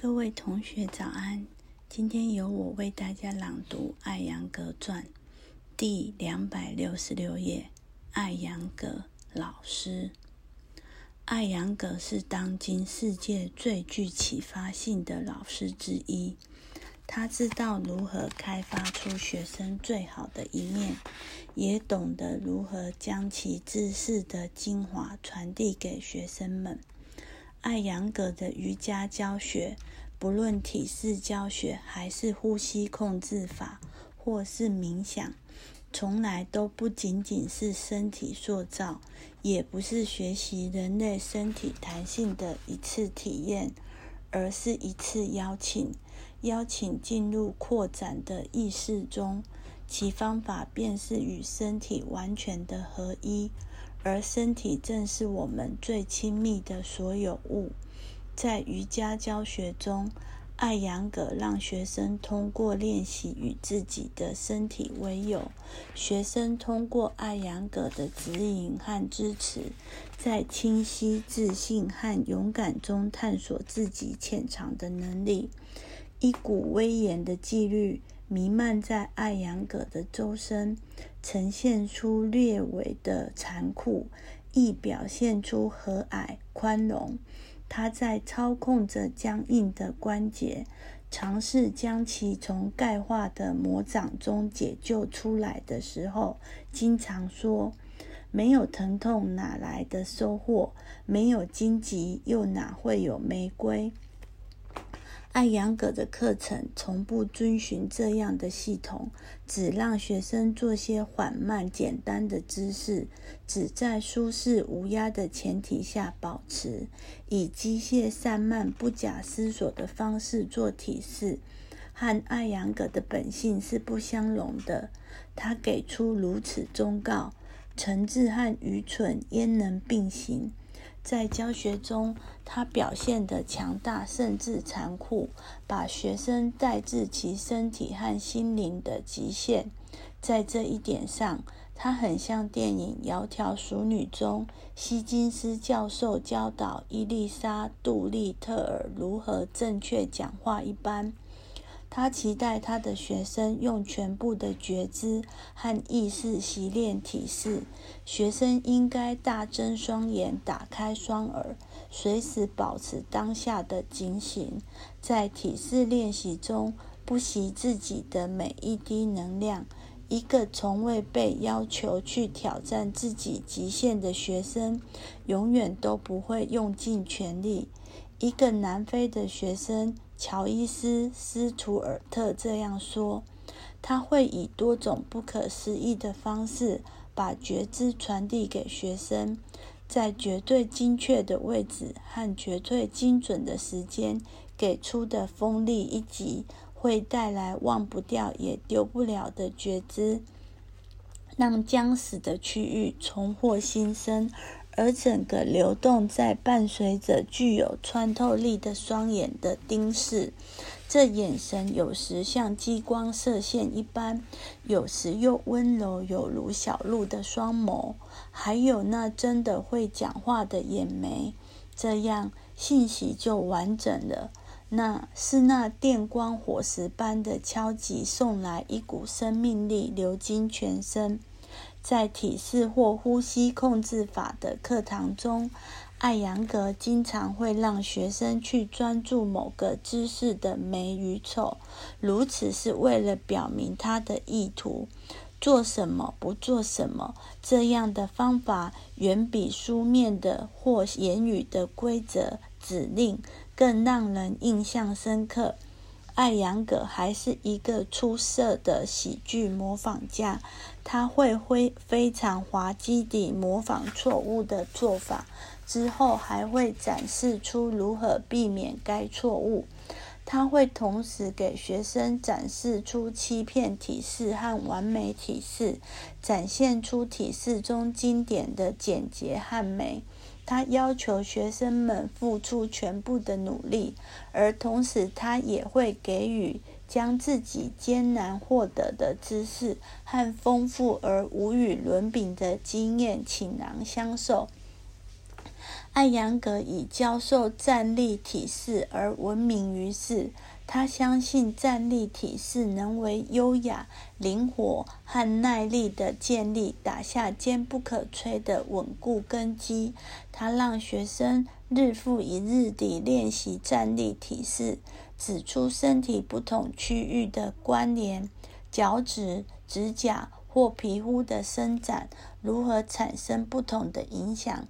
各位同学早安，今天由我为大家朗读《艾扬格传》第两百六十六页。艾扬格老师，艾扬格是当今世界最具启发性的老师之一。他知道如何开发出学生最好的一面，也懂得如何将其知识的精华传递给学生们。艾扬格的瑜伽教学，不论体式教学还是呼吸控制法，或是冥想，从来都不仅仅是身体塑造，也不是学习人类身体弹性的一次体验，而是一次邀请，邀请进入扩展的意识中。其方法便是与身体完全的合一。而身体正是我们最亲密的所有物。在瑜伽教学中，艾扬格让学生通过练习与自己的身体为友。学生通过艾扬格的指引和支持，在清晰、自信和勇敢中探索自己潜藏的能力。一股威严的纪律。弥漫在艾扬格的周身，呈现出略微的残酷，亦表现出和蔼宽容。他在操控着僵硬的关节，尝试将其从钙化的魔掌中解救出来的时候，经常说：“没有疼痛，哪来的收获？没有荆棘，又哪会有玫瑰？”艾扬格的课程从不遵循这样的系统，只让学生做些缓慢、简单的姿势，只在舒适无压的前提下保持，以机械散漫、不假思索的方式做体式，和艾扬格的本性是不相容的。他给出如此忠告：诚挚和愚蠢焉能并行？在教学中，他表现的强大甚至残酷，把学生带至其身体和心灵的极限。在这一点上，他很像电影《窈窕淑女》中希金斯教授教导伊丽莎·杜利特尔如何正确讲话一般。他期待他的学生用全部的觉知和意识习练体式。学生应该大睁双眼，打开双耳，随时保持当下的警醒。在体式练习中，不惜自己的每一滴能量。一个从未被要求去挑战自己极限的学生，永远都不会用尽全力。一个南非的学生。乔伊斯·斯图尔特这样说：“他会以多种不可思议的方式把觉知传递给学生，在绝对精确的位置和绝对精准的时间给出的锋利一击，会带来忘不掉也丢不了的觉知，让将死的区域重获新生。”而整个流动在伴随着具有穿透力的双眼的盯视，这眼神有时像激光射线一般，有时又温柔有如小鹿的双眸，还有那真的会讲话的眼眉，这样信息就完整了。那是那电光火石般的敲击，送来一股生命力流经全身。在体式或呼吸控制法的课堂中，艾扬格经常会让学生去专注某个姿势的美与丑，如此是为了表明他的意图。做什么，不做什么，这样的方法远比书面的或言语的规则指令更让人印象深刻。艾扬格还是一个出色的喜剧模仿家，他会非非常滑稽地模仿错误的做法，之后还会展示出如何避免该错误。他会同时给学生展示出欺骗体式和完美体式，展现出体式中经典的简洁和美。他要求学生们付出全部的努力，而同时他也会给予将自己艰难获得的知识和丰富而无与伦比的经验倾囊相授。艾扬格以教授站立体式而闻名于世。他相信站立体式能为优雅、灵活和耐力的建立打下坚不可摧的稳固根基。他让学生日复一日地练习站立体式，指出身体不同区域的关联，脚趾、指甲或皮肤的伸展如何产生不同的影响，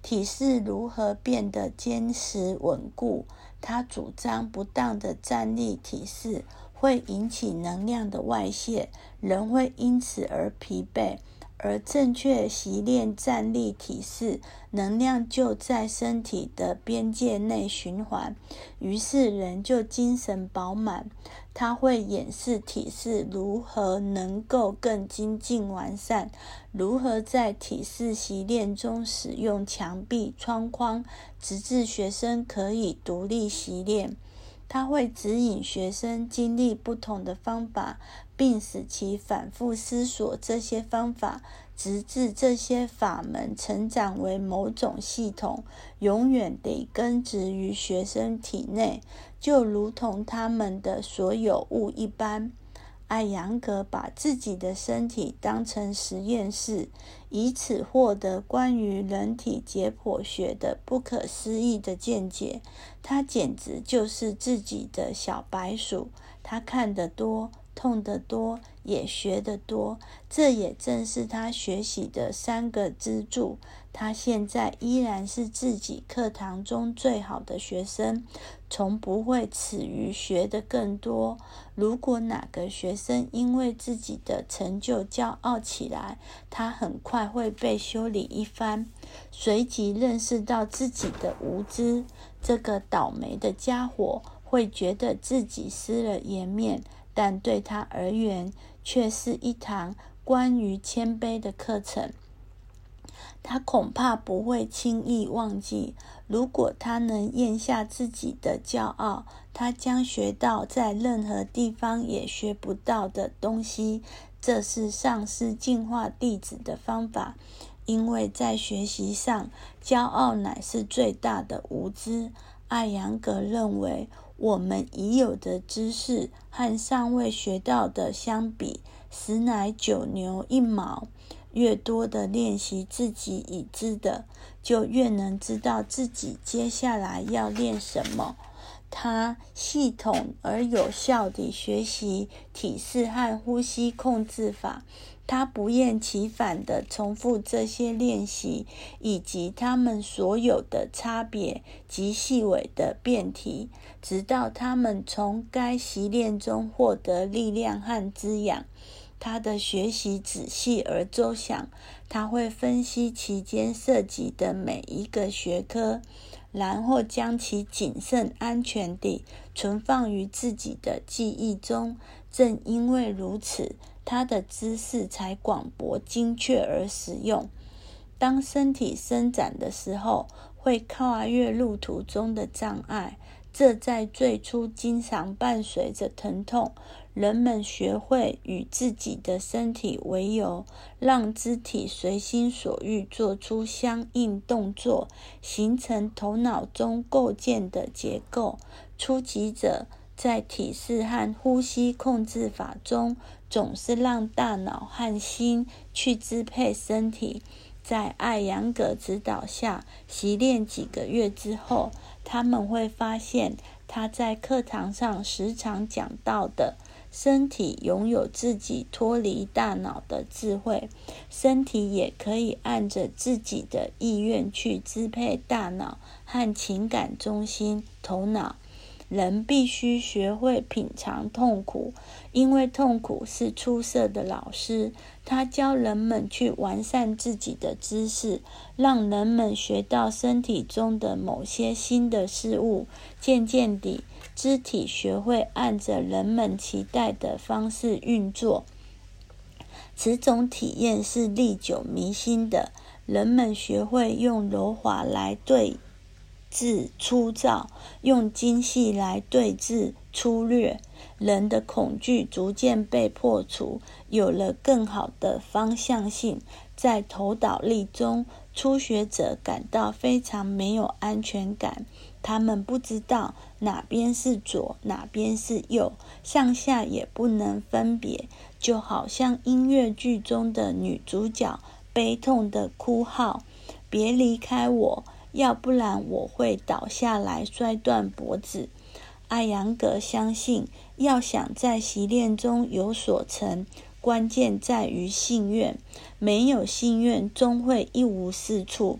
体式如何变得坚实稳固。他主张，不当的站立体式会引起能量的外泄，人会因此而疲惫；而正确习练站立体式，能量就在身体的边界内循环，于是人就精神饱满。他会演示体式如何能够更精进完善，如何在体式习练中使用墙壁、窗框，直至学生可以独立习练。他会指引学生经历不同的方法，并使其反复思索这些方法，直至这些法门成长为某种系统，永远得根植于学生体内，就如同他们的所有物一般。艾扬格把自己的身体当成实验室，以此获得关于人体解剖学的不可思议的见解。他简直就是自己的小白鼠。他看得多，痛得多，也学得多。这也正是他学习的三个支柱。他现在依然是自己课堂中最好的学生，从不会耻于学得更多。如果哪个学生因为自己的成就骄傲起来，他很快会被修理一番。随即认识到自己的无知，这个倒霉的家伙会觉得自己失了颜面，但对他而言，却是一堂关于谦卑的课程。他恐怕不会轻易忘记。如果他能咽下自己的骄傲，他将学到在任何地方也学不到的东西。这是上师净化弟子的方法，因为在学习上，骄傲乃是最大的无知。艾扬格认为，我们已有的知识和尚未学到的相比，实乃九牛一毛。越多的练习自己已知的，就越能知道自己接下来要练什么。他系统而有效地学习体式和呼吸控制法。他不厌其烦地重复这些练习，以及他们所有的差别及细微的变体，直到他们从该习练中获得力量和滋养。他的学习仔细而周详，他会分析其间涉及的每一个学科，然后将其谨慎安全地存放于自己的记忆中。正因为如此，他的知识才广博、精确而实用。当身体伸展的时候，会跨越路途中的障碍。这在最初经常伴随着疼痛。人们学会与自己的身体为由，让肢体随心所欲做出相应动作，形成头脑中构建的结构。初级者在体式和呼吸控制法中，总是让大脑和心去支配身体。在艾扬格指导下习练几个月之后，他们会发现他在课堂上时常讲到的。身体拥有自己脱离大脑的智慧，身体也可以按着自己的意愿去支配大脑和情感中心——头脑。人必须学会品尝痛苦，因为痛苦是出色的老师。他教人们去完善自己的知识，让人们学到身体中的某些新的事物。渐渐地，肢体学会按着人们期待的方式运作。此种体验是历久弥新的。人们学会用柔滑来对。治粗糙，用精细来对治粗略。人的恐惧逐渐被破除，有了更好的方向性。在头倒立中，初学者感到非常没有安全感。他们不知道哪边是左，哪边是右，上下也不能分别，就好像音乐剧中的女主角悲痛的哭号：“别离开我，要不然我会倒下来摔断脖子。”艾扬格相信，要想在习练中有所成，关键在于信愿，没有信愿，终会一无是处。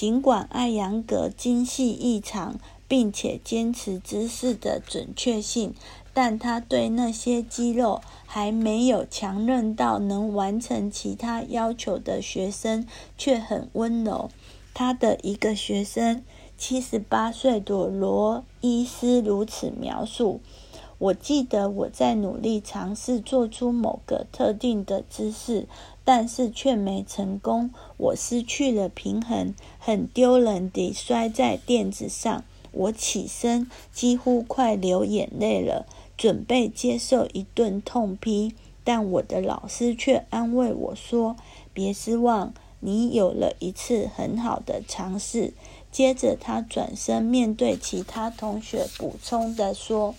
尽管艾扬格精细异常，并且坚持姿势的准确性，但他对那些肌肉还没有强韧到能完成其他要求的学生却很温柔。他的一个学生，七十八岁的罗伊斯如此描述。我记得我在努力尝试做出某个特定的姿势，但是却没成功。我失去了平衡，很丢人地摔在垫子上。我起身，几乎快流眼泪了，准备接受一顿痛批。但我的老师却安慰我说：“别失望，你有了一次很好的尝试。”接着，他转身面对其他同学，补充地说。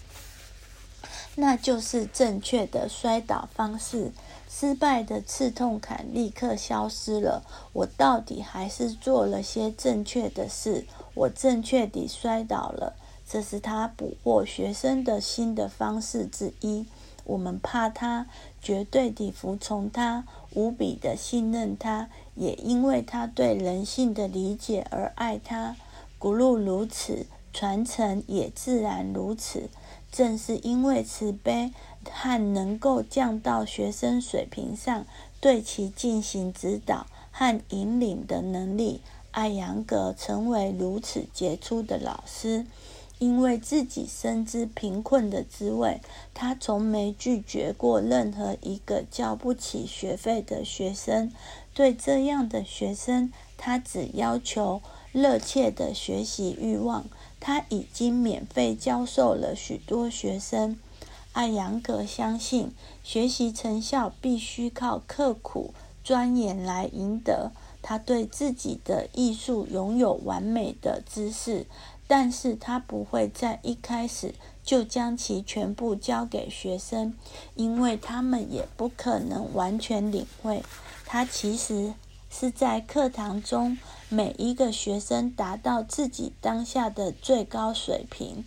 那就是正确的摔倒方式。失败的刺痛感立刻消失了。我到底还是做了些正确的事。我正确地摔倒了。这是他捕获学生的心的方式之一。我们怕他，绝对地服从他，无比的信任他，也因为他对人性的理解而爱他。古路如此，传承也自然如此。正是因为慈悲和能够降到学生水平上，对其进行指导和引领的能力，艾扬格成为如此杰出的老师。因为自己深知贫困的滋味，他从没拒绝过任何一个交不起学费的学生。对这样的学生，他只要求热切的学习欲望。他已经免费教授了许多学生。艾扬格相信，学习成效必须靠刻苦钻研来赢得。他对自己的艺术拥有完美的知识，但是他不会在一开始就将其全部交给学生，因为他们也不可能完全领会。他其实。是在课堂中，每一个学生达到自己当下的最高水平。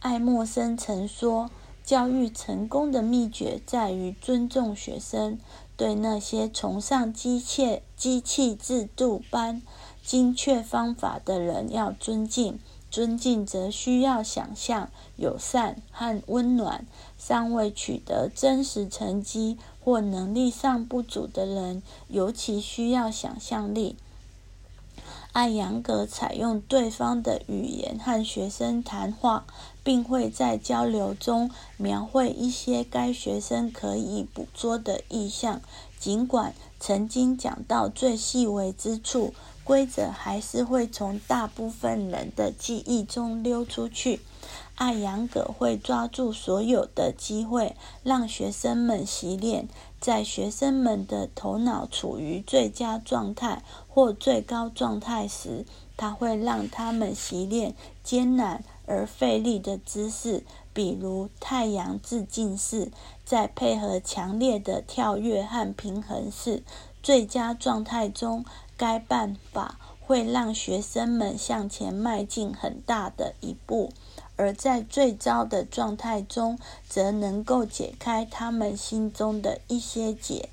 爱默生曾说：“教育成功的秘诀在于尊重学生。对那些崇尚机械、机器制度般精确方法的人要尊敬。尊敬则需要想象、友善和温暖。尚未取得真实成绩。”或能力上不足的人，尤其需要想象力。艾扬格采用对方的语言和学生谈话，并会在交流中描绘一些该学生可以捕捉的意象。尽管曾经讲到最细微之处，规则还是会从大部分人的记忆中溜出去。艾扬格会抓住所有的机会，让学生们习练。在学生们的头脑处于最佳状态或最高状态时，他会让他们习练艰难而费力的姿势，比如太阳致敬式。在配合强烈的跳跃和平衡式最佳状态中，该办法会让学生们向前迈进很大的一步。而在最糟的状态中，则能够解开他们心中的一些结，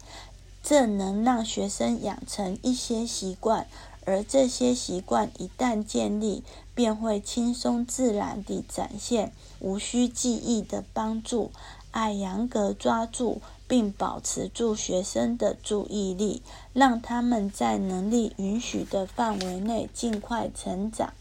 这能让学生养成一些习惯，而这些习惯一旦建立，便会轻松自然地展现，无需记忆的帮助。艾扬格抓住并保持住学生的注意力，让他们在能力允许的范围内尽快成长。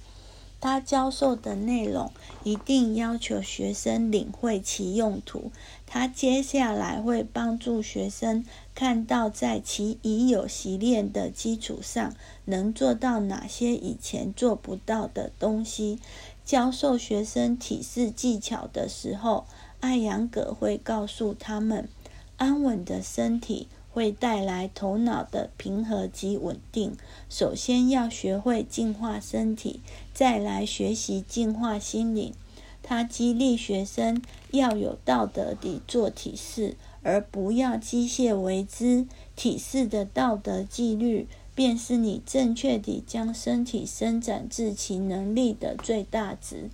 他教授的内容一定要求学生领会其用途。他接下来会帮助学生看到，在其已有习练的基础上，能做到哪些以前做不到的东西。教授学生体式技巧的时候，艾扬格会告诉他们：安稳的身体会带来头脑的平和及稳定。首先要学会净化身体，再来学习净化心灵。他激励学生要有道德地做体式，而不要机械为之。体式的道德纪律，便是你正确地将身体伸展至其能力的最大值。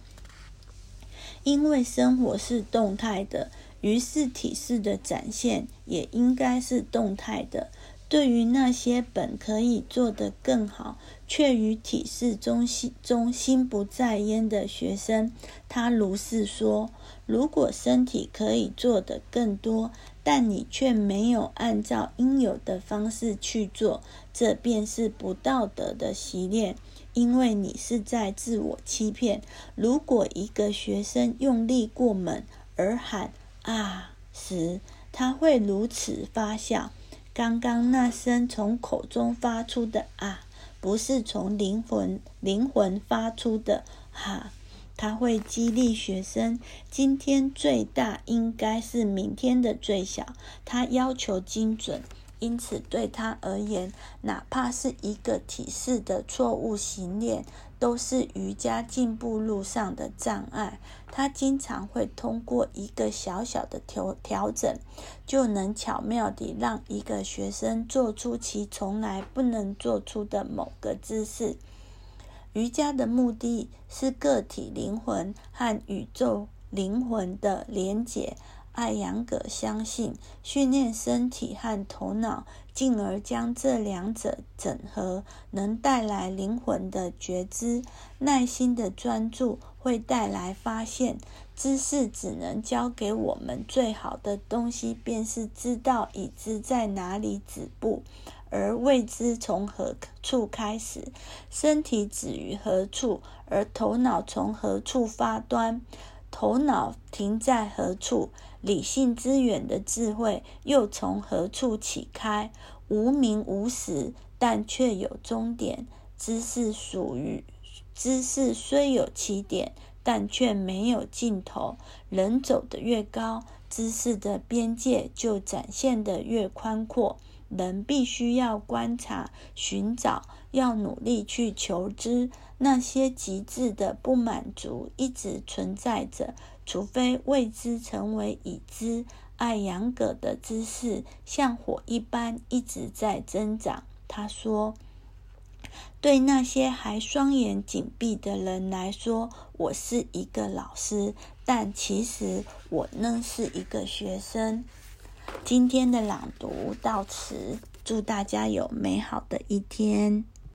因为生活是动态的，于是体式的展现也应该是动态的。对于那些本可以做得更好，却于体式中心中心不在焉的学生，他如是说：如果身体可以做得更多，但你却没有按照应有的方式去做，这便是不道德的习练。因为你是在自我欺骗。如果一个学生用力过猛而喊“啊”时，他会如此发笑。刚刚那声从口中发出的“啊”，不是从灵魂灵魂发出的“哈”。他会激励学生：今天最大应该是明天的最小。他要求精准。因此，对他而言，哪怕是一个体式的错误行练，都是瑜伽进步路上的障碍。他经常会通过一个小小的调调整，就能巧妙地让一个学生做出其从来不能做出的某个姿势。瑜伽的目的是个体灵魂和宇宙灵魂的连结。艾扬格相信，训练身体和头脑，进而将这两者整合，能带来灵魂的觉知。耐心的专注会带来发现。知识只能教给我们最好的东西，便是知道已知在哪里止步，而未知从何处开始。身体止于何处，而头脑从何处发端？头脑停在何处？理性之远的智慧又从何处起开？无名无始，但却有终点。知识属于知识，虽有起点，但却没有尽头。人走得越高，知识的边界就展现得越宽阔。人必须要观察、寻找，要努力去求知。那些极致的不满足一直存在着，除非未知成为已知。爱杨葛的知识像火一般一直在增长。他说：“对那些还双眼紧闭的人来说，我是一个老师，但其实我呢是一个学生。”今天的朗读到此，祝大家有美好的一天。